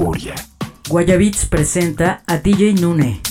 Furia. Guayabits presenta a DJ Nune.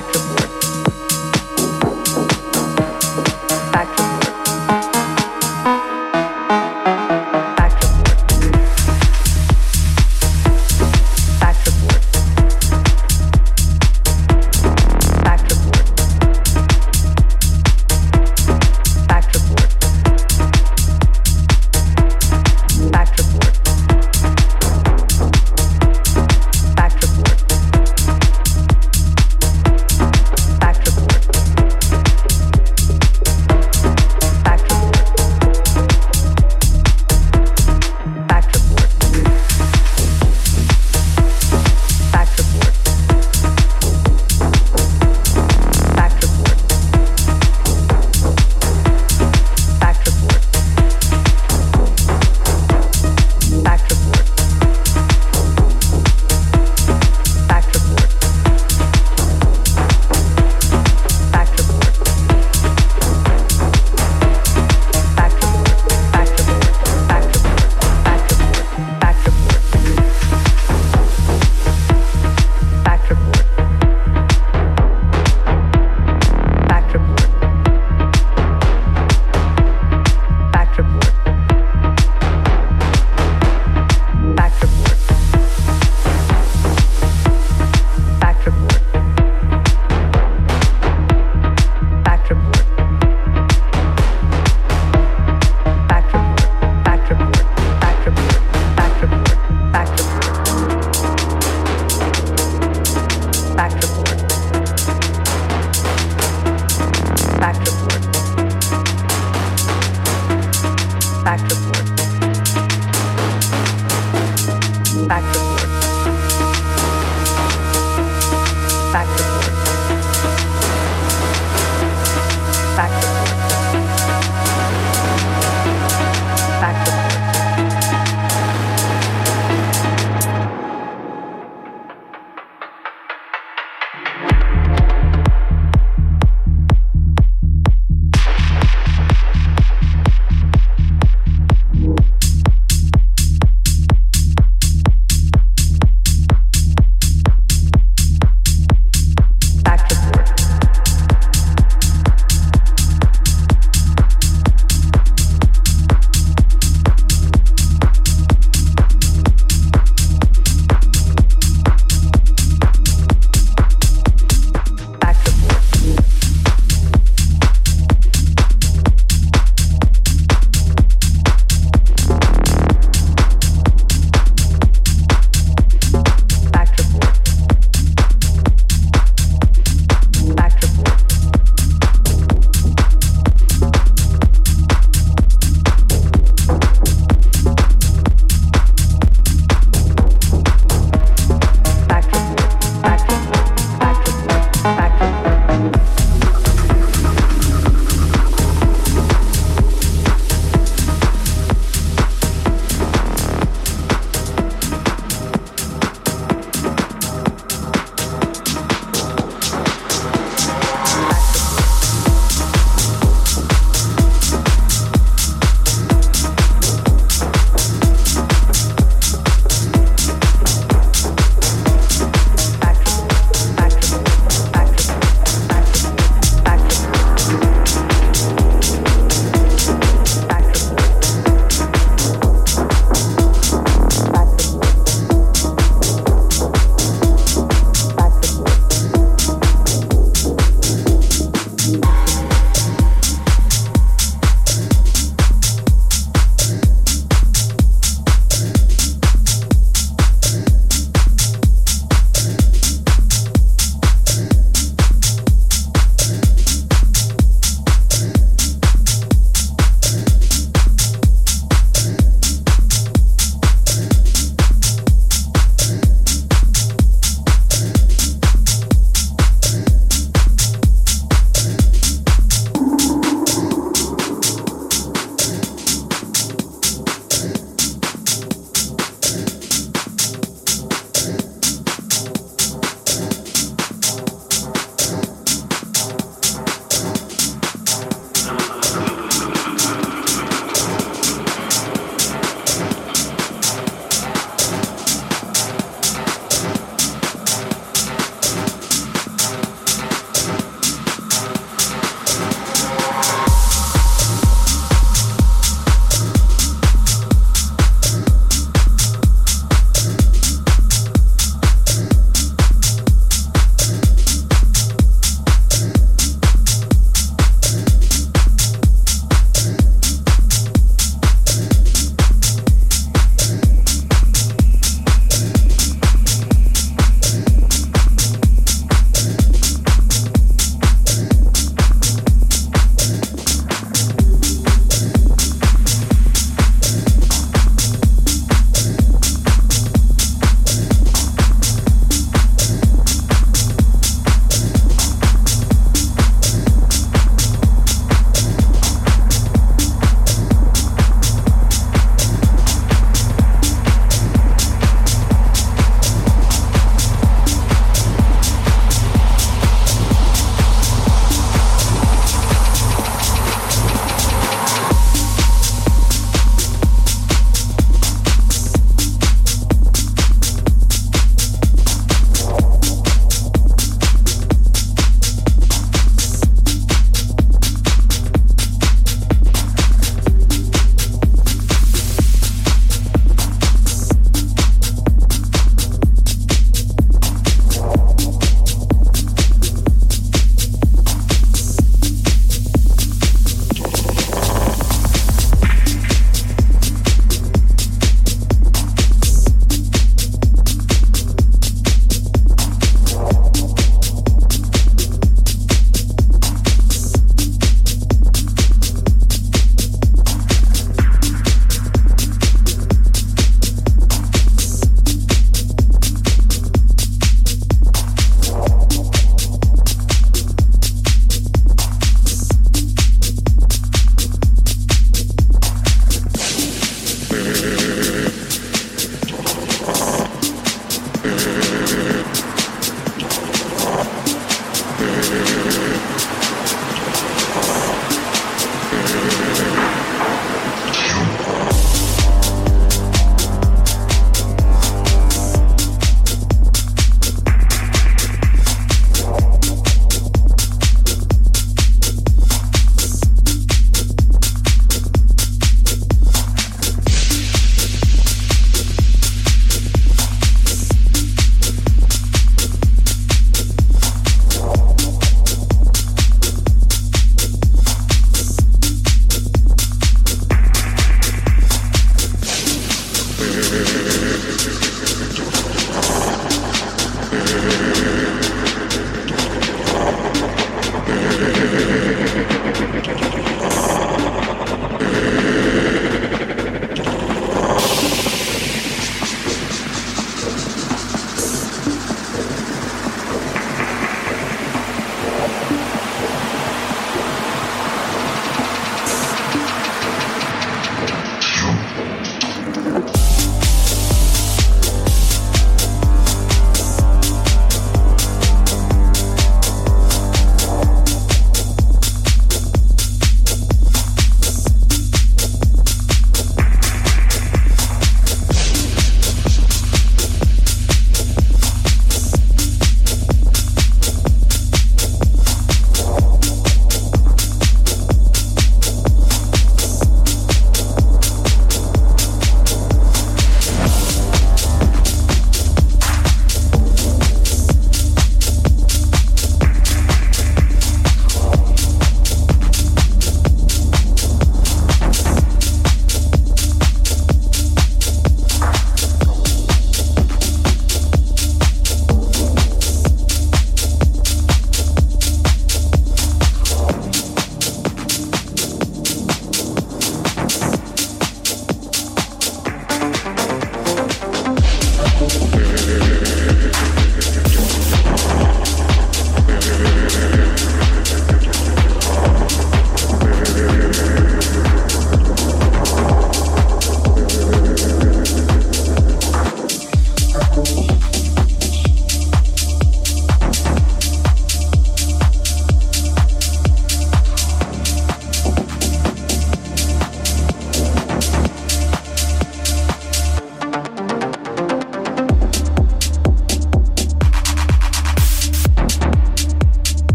back to work.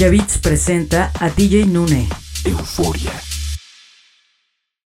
Guayabits presenta a DJ Nune.